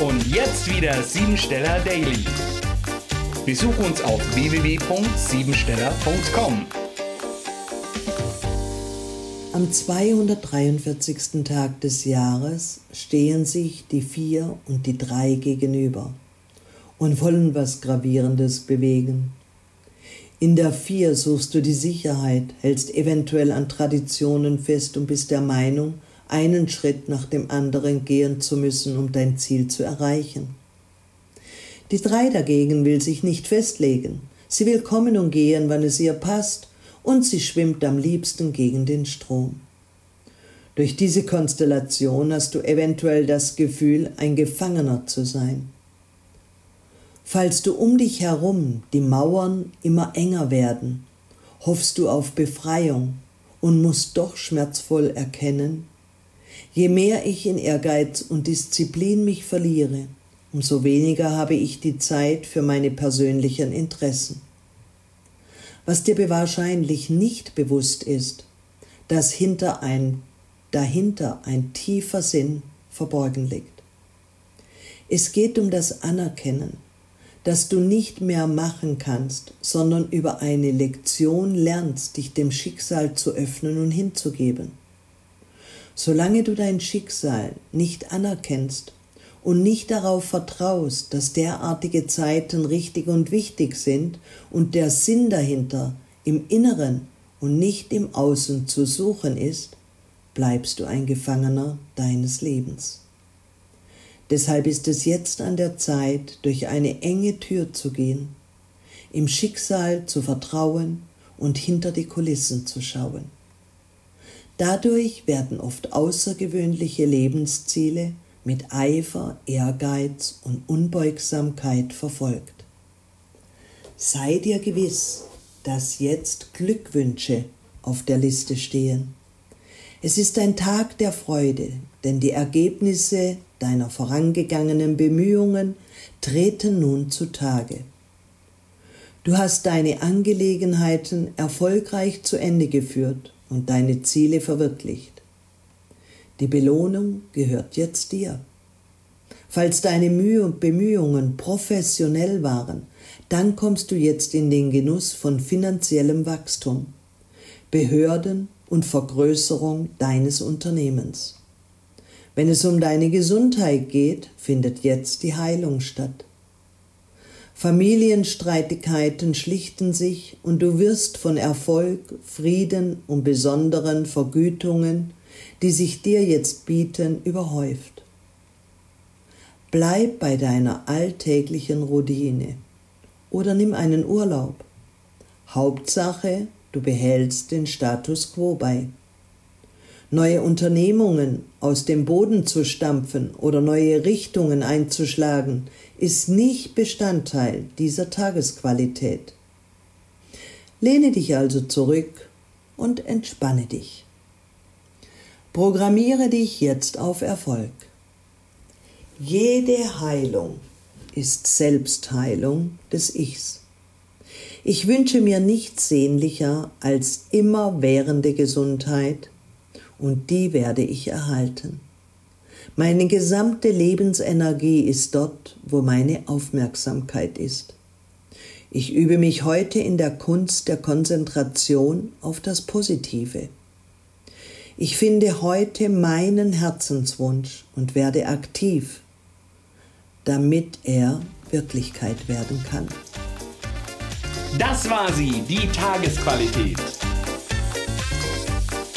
Und jetzt wieder Siebensteller Daily. Besuch uns auf www.siebensteller.com. Am 243. Tag des Jahres stehen sich die vier und die drei gegenüber und wollen was Gravierendes bewegen. In der vier suchst du die Sicherheit, hältst eventuell an Traditionen fest und bist der Meinung, einen Schritt nach dem anderen gehen zu müssen, um dein Ziel zu erreichen. Die drei dagegen will sich nicht festlegen. Sie will kommen und gehen, wann es ihr passt, und sie schwimmt am liebsten gegen den Strom. Durch diese Konstellation hast du eventuell das Gefühl, ein Gefangener zu sein. Falls du um dich herum die Mauern immer enger werden, hoffst du auf Befreiung und musst doch schmerzvoll erkennen, Je mehr ich in Ehrgeiz und Disziplin mich verliere, umso weniger habe ich die Zeit für meine persönlichen Interessen. Was dir wahrscheinlich nicht bewusst ist, dass hinter ein, dahinter ein tiefer Sinn verborgen liegt. Es geht um das Anerkennen, dass du nicht mehr machen kannst, sondern über eine Lektion lernst, dich dem Schicksal zu öffnen und hinzugeben. Solange du dein Schicksal nicht anerkennst und nicht darauf vertraust, dass derartige Zeiten richtig und wichtig sind und der Sinn dahinter im Inneren und nicht im Außen zu suchen ist, bleibst du ein Gefangener deines Lebens. Deshalb ist es jetzt an der Zeit, durch eine enge Tür zu gehen, im Schicksal zu vertrauen und hinter die Kulissen zu schauen. Dadurch werden oft außergewöhnliche Lebensziele mit Eifer, Ehrgeiz und Unbeugsamkeit verfolgt. Sei dir gewiss, dass jetzt Glückwünsche auf der Liste stehen. Es ist ein Tag der Freude, denn die Ergebnisse deiner vorangegangenen Bemühungen treten nun zutage. Du hast deine Angelegenheiten erfolgreich zu Ende geführt und deine Ziele verwirklicht. Die Belohnung gehört jetzt dir. Falls deine Mühe und Bemühungen professionell waren, dann kommst du jetzt in den Genuss von finanziellem Wachstum, Behörden und Vergrößerung deines Unternehmens. Wenn es um deine Gesundheit geht, findet jetzt die Heilung statt. Familienstreitigkeiten schlichten sich und du wirst von Erfolg, Frieden und besonderen Vergütungen, die sich dir jetzt bieten, überhäuft. Bleib bei deiner alltäglichen Routine oder nimm einen Urlaub. Hauptsache, du behältst den Status quo bei neue Unternehmungen aus dem Boden zu stampfen oder neue Richtungen einzuschlagen, ist nicht Bestandteil dieser Tagesqualität. Lehne dich also zurück und entspanne dich. Programmiere dich jetzt auf Erfolg. Jede Heilung ist Selbstheilung des Ichs. Ich wünsche mir nichts sehnlicher als immerwährende Gesundheit und die werde ich erhalten. Meine gesamte Lebensenergie ist dort, wo meine Aufmerksamkeit ist. Ich übe mich heute in der Kunst der Konzentration auf das Positive. Ich finde heute meinen Herzenswunsch und werde aktiv, damit er Wirklichkeit werden kann. Das war sie, die Tagesqualität.